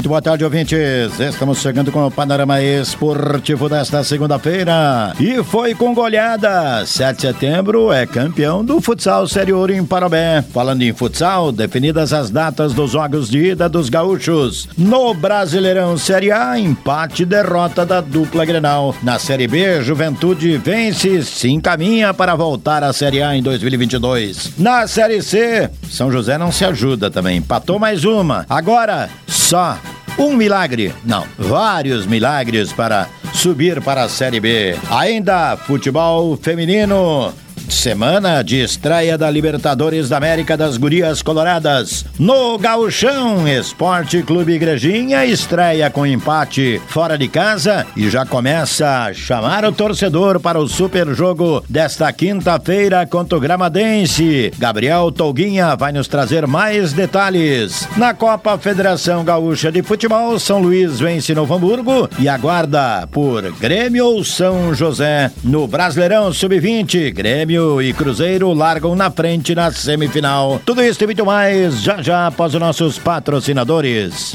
Muito boa tarde, ouvintes. Estamos chegando com o panorama esportivo desta segunda-feira. E foi com goleada. 7 de setembro é campeão do futsal Série Ouro em Parobé. Falando em futsal, definidas as datas dos jogos de ida dos gaúchos. No Brasileirão Série A, empate e derrota da dupla Grenal. Na Série B, Juventude vence se encaminha para voltar à Série A em 2022. Na Série C, São José não se ajuda também. Empatou mais uma. Agora, só um milagre, não, vários milagres para subir para a Série B. Ainda futebol feminino semana de estreia da Libertadores da América das Gurias Coloradas. No Gauchão, Esporte Clube Igrejinha estreia com empate fora de casa e já começa a chamar o torcedor para o super jogo desta quinta-feira contra o Gramadense. Gabriel Tolguinha vai nos trazer mais detalhes. Na Copa Federação Gaúcha de Futebol, São Luís vence Novo Hamburgo e aguarda por Grêmio ou São José. No Brasileirão Sub-20, Grêmio e Cruzeiro largam na frente na semifinal. Tudo isso e muito mais já já após os nossos patrocinadores.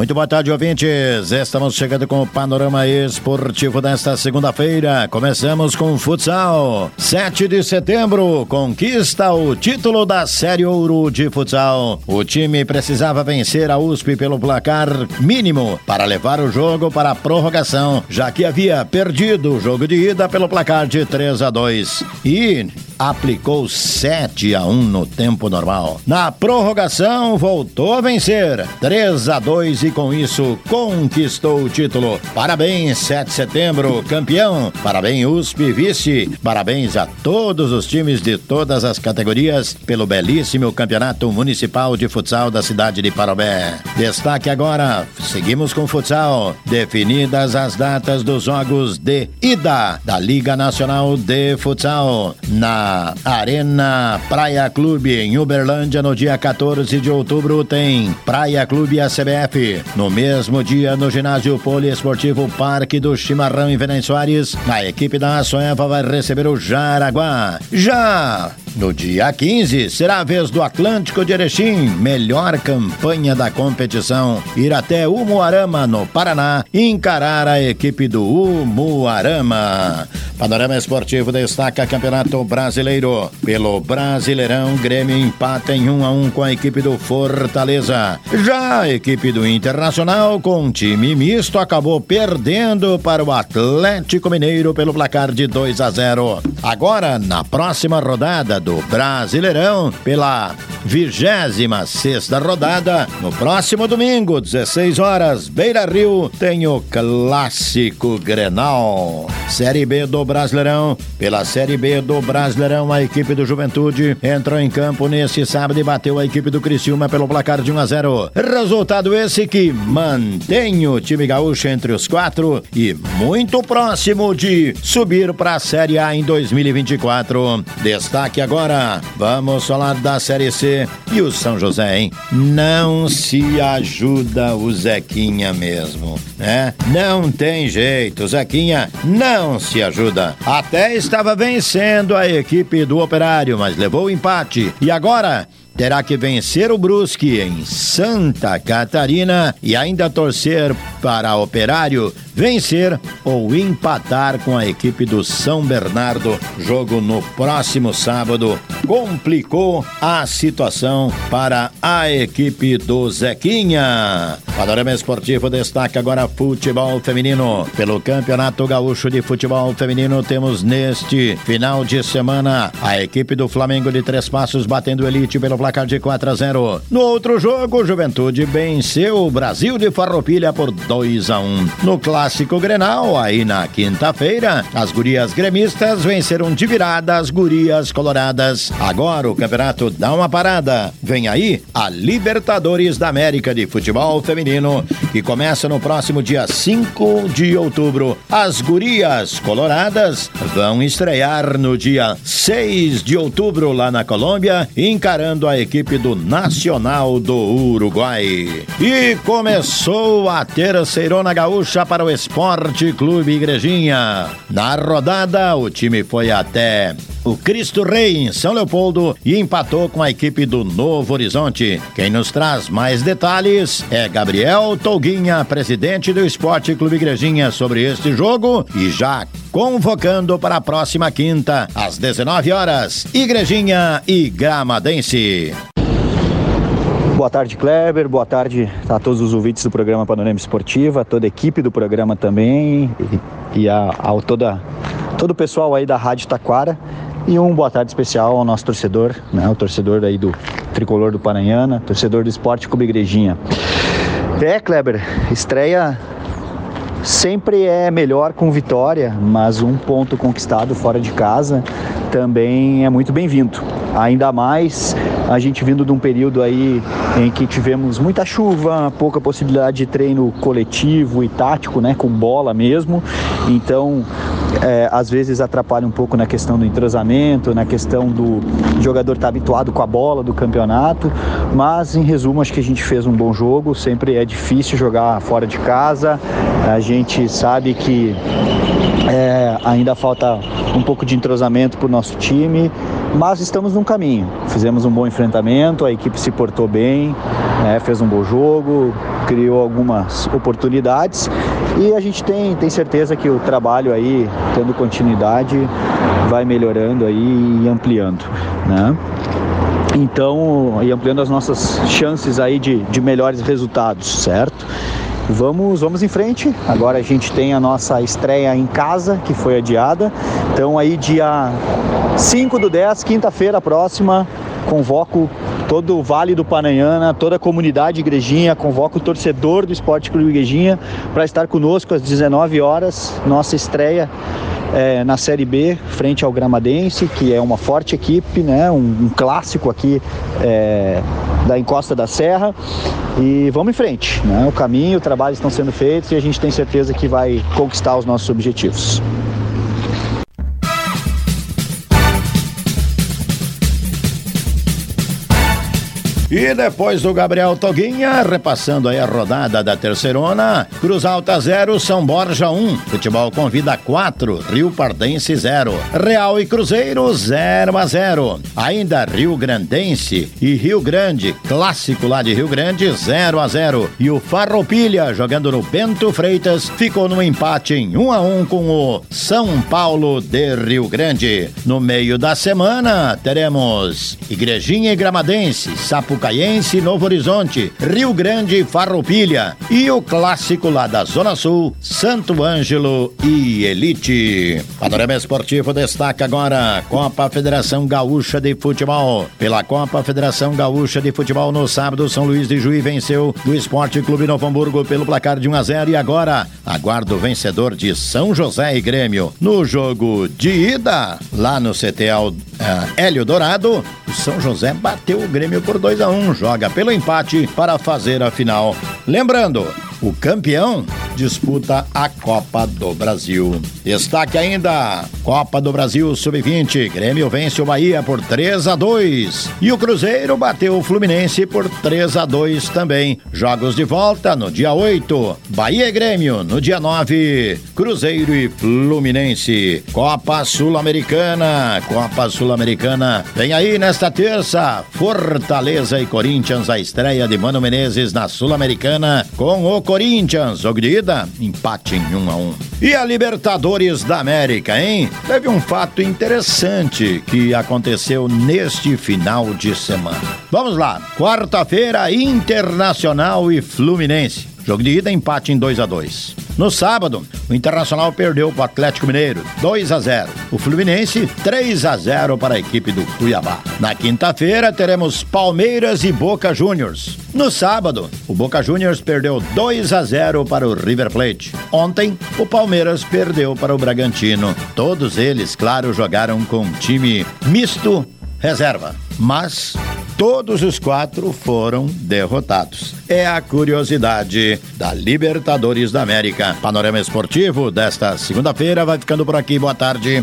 Muito boa tarde, ouvintes. Estamos chegando com o panorama esportivo desta segunda-feira. Começamos com o futsal. 7 de setembro conquista o título da Série Ouro de futsal. O time precisava vencer a USP pelo placar mínimo para levar o jogo para a prorrogação, já que havia perdido o jogo de ida pelo placar de 3 a 2 e aplicou 7 a 1 no tempo normal. Na prorrogação voltou a vencer 3 a 2 e com isso conquistou o título. Parabéns, 7 de setembro, campeão. Parabéns, USP, vice. Parabéns a todos os times de todas as categorias pelo belíssimo campeonato municipal de futsal da cidade de Parobé. Destaque agora, seguimos com futsal. Definidas as datas dos jogos de ida da Liga Nacional de Futsal na Arena Praia Clube em Uberlândia no dia 14 de outubro tem Praia Clube ACBF. No mesmo dia, no ginásio poliesportivo Parque do Chimarrão em Venâncio a equipe da Açoeva vai receber o Jaraguá. Já no dia 15, será a vez do Atlântico de Erechim, melhor campanha da competição, ir até Umuarama, no Paraná, encarar a equipe do Umuarama. Panorama Esportivo destaca Campeonato Brasileiro. Pelo Brasileirão, Grêmio empata em 1 a 1 com a equipe do Fortaleza. Já a equipe do Internacional, com time misto, acabou perdendo para o Atlético Mineiro pelo placar de 2 a 0. Agora, na próxima rodada do Brasileirão, pela 26 sexta rodada, no próximo domingo, 16 horas, Beira Rio, tem o Clássico Grenal. Série B do Brasileirão. Pela Série B do Brasileirão, a equipe do Juventude entrou em campo neste sábado e bateu a equipe do Criciúma pelo placar de 1 a 0. Resultado esse que mantém o time gaúcho entre os quatro e muito próximo de subir para a Série A em 2024. Destaque agora, vamos falar da Série C e o São José, hein? Não se ajuda o Zequinha mesmo, né? Não tem jeito, Zequinha não se ajuda. Até estava vencendo a equipe do Operário, mas levou o empate. E agora terá que vencer o Brusque em Santa Catarina e ainda torcer para Operário vencer ou empatar com a equipe do São Bernardo. Jogo no próximo sábado complicou a situação para a equipe do Zequinha. Panorama Esportivo destaca agora futebol feminino. Pelo Campeonato Gaúcho de Futebol Feminino, temos neste final de semana a equipe do Flamengo de Três Passos batendo Elite pelo placar de 4 a 0. No outro jogo, Juventude venceu o Brasil de Farroupilha por 2 a 1. No Clássico Grenal, aí na quinta-feira, as gurias gremistas venceram de virada as gurias coloradas. Agora o campeonato dá uma parada. Vem aí a Libertadores da América de Futebol Feminino, que começa no próximo dia 5 de outubro. As gurias coloradas vão estrear no dia 6 de outubro lá na Colômbia, encarando a equipe do Nacional do Uruguai. E começou a terceirona gaúcha para o Esporte Clube Igrejinha. Na rodada, o time foi até o Cristo Rei em São Leopoldo e empatou com a equipe do Novo Horizonte. Quem nos traz mais detalhes é Gabriel Tolguinha, presidente do Esporte Clube Igrejinha, sobre este jogo e já convocando para a próxima quinta, às 19 horas, Igrejinha e Gramadense. Boa tarde, Kleber. Boa tarde a todos os ouvintes do programa Panorama Esportiva, toda a equipe do programa também e, e a, a todo o pessoal aí da Rádio Taquara. E um boa tarde especial ao nosso torcedor, né, o torcedor aí do Tricolor do Paranhana, torcedor do Esporte Clube Igrejinha. É, Kleber, estreia sempre é melhor com vitória, mas um ponto conquistado fora de casa também é muito bem-vindo. Ainda mais a gente vindo de um período aí em que tivemos muita chuva, pouca possibilidade de treino coletivo e tático, né, com bola mesmo. Então, é, às vezes atrapalha um pouco na questão do entrosamento, na questão do jogador estar tá habituado com a bola do campeonato. Mas, em resumo, acho que a gente fez um bom jogo. Sempre é difícil jogar fora de casa. A gente sabe que é, ainda falta um pouco de entrosamento para o nosso time, mas estamos num caminho. Fizemos um bom enfrentamento, a equipe se portou bem, né, fez um bom jogo, criou algumas oportunidades e a gente tem, tem certeza que o trabalho aí, tendo continuidade, vai melhorando aí e ampliando. Né? Então, e ampliando as nossas chances aí de, de melhores resultados, certo? Vamos, vamos em frente. Agora a gente tem a nossa estreia em casa, que foi adiada. Então aí dia 5 do 10, quinta-feira próxima, convoco todo o Vale do Paranhana, toda a comunidade igrejinha, convoco o torcedor do Esporte Clube Igrejinha para estar conosco às 19 horas, nossa estreia é, na Série B, frente ao Gramadense, que é uma forte equipe, né? um, um clássico aqui é, da Encosta da Serra. E vamos em frente. Né? O caminho, o trabalho estão sendo feitos e a gente tem certeza que vai conquistar os nossos objetivos. E depois do Gabriel Toguinha, repassando aí a rodada da terceirona, Cruz Alta 0, São Borja 1, um. Futebol Convida 4, Rio Pardense 0, Real e Cruzeiro 0 a 0. Ainda Rio Grandense e Rio Grande, clássico lá de Rio Grande 0 a 0. E o Farroupilha, jogando no Bento Freitas, ficou no empate em 1 a 1 com o São Paulo de Rio Grande. No meio da semana, teremos Igrejinha e Gramadense, Sapo Caiense, Novo Horizonte, Rio Grande, Farroupilha e o clássico lá da Zona Sul, Santo Ângelo e Elite. Panorama Esportivo destaca agora Copa Federação Gaúcha de Futebol. Pela Copa Federação Gaúcha de Futebol no sábado, São Luís de Juí venceu o Esporte Clube Novo Hamburgo pelo placar de 1 a 0 e agora aguarda o vencedor de São José e Grêmio. No jogo de ida, lá no CTL uh, Hélio Dourado, o São José bateu o Grêmio por 2 a 1 joga pelo empate para fazer a final. Lembrando, o campeão disputa a Copa do Brasil. Destaque ainda: Copa do Brasil Sub-20. Grêmio vence o Bahia por 3 a 2 e o Cruzeiro bateu o Fluminense por 3 a 2 também. Jogos de volta no dia 8. Bahia e Grêmio no dia 9. Cruzeiro e Fluminense. Copa Sul-Americana. Copa Sul-Americana. Vem aí nesta terça. Fortaleza e Corinthians a estreia de Mano Menezes na Sul-Americana com o Corinthians. Jogo de ida, empate em 1 a 1. E a Libertadores da América, hein? Teve um fato interessante que aconteceu neste final de semana. Vamos lá. Quarta-feira, Internacional e Fluminense. Jogo de ida, empate em 2 a 2 No sábado, o Internacional perdeu para o Atlético Mineiro, 2 a 0 O Fluminense, 3 a 0 para a equipe do Cuiabá. Na quinta-feira, teremos Palmeiras e Boca Juniors. No sábado, o Boca Juniors perdeu 2 a 0 para o River Plate. Ontem, o Palmeiras perdeu para o Bragantino. Todos eles, claro, jogaram com time misto reserva. Mas todos os quatro foram derrotados. É a curiosidade da Libertadores da América. Panorama esportivo desta segunda-feira vai ficando por aqui. Boa tarde.